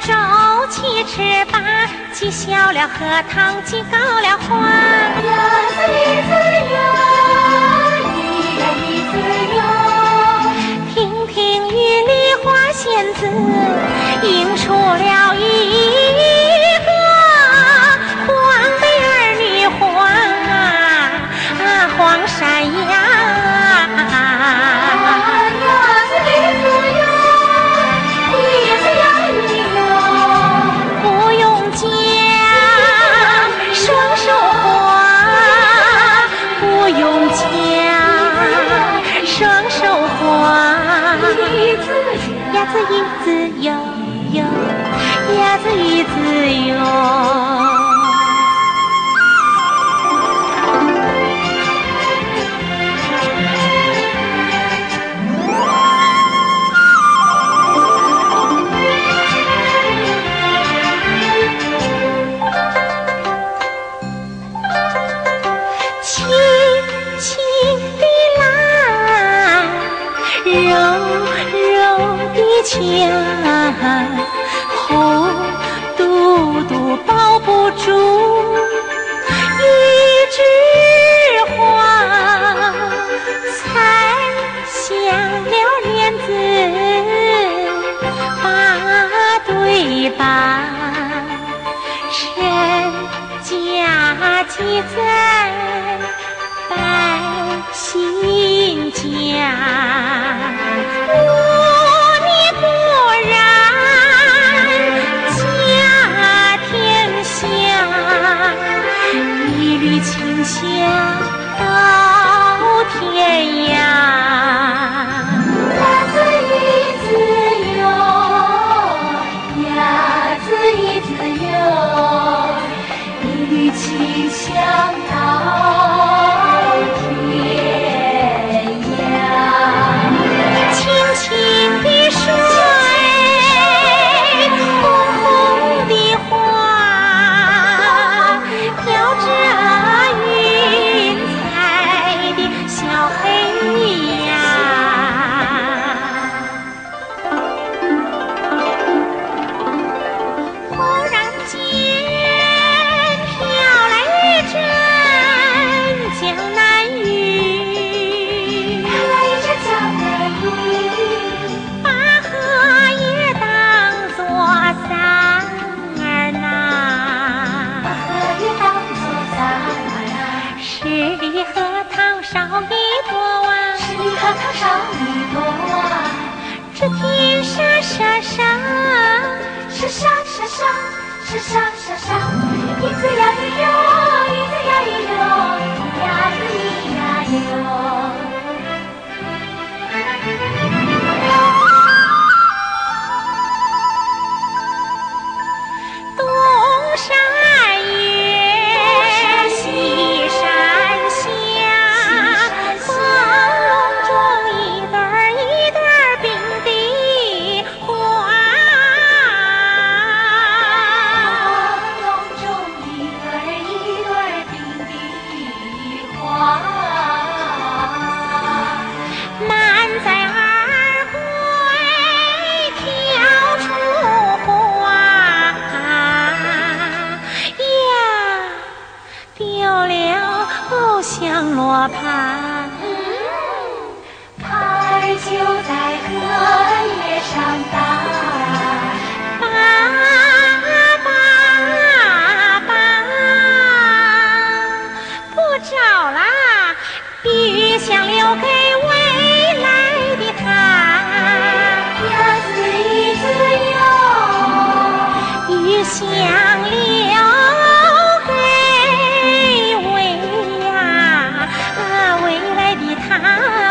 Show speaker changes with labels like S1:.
S1: 周七尺八计小了荷塘计高了花
S2: 鸭子鸭子哟哟，
S1: 鸭子鸭子哟。地牵，红嘟嘟抱不住一枝花，采香了莲子把对把。身家记在一缕清香到天涯。十里荷塘少一朵啊，
S2: 十里荷塘少一朵啊，
S1: 这天沙沙沙，
S2: 沙沙沙沙，沙沙沙沙，一子呀一哟，一子呀一哟，
S1: 罗盘。
S2: 牌就在荷叶上打，
S1: 爸爸爸，不找啦，余香留给未来的他。
S2: 鸭子一子哟，
S1: 余香啊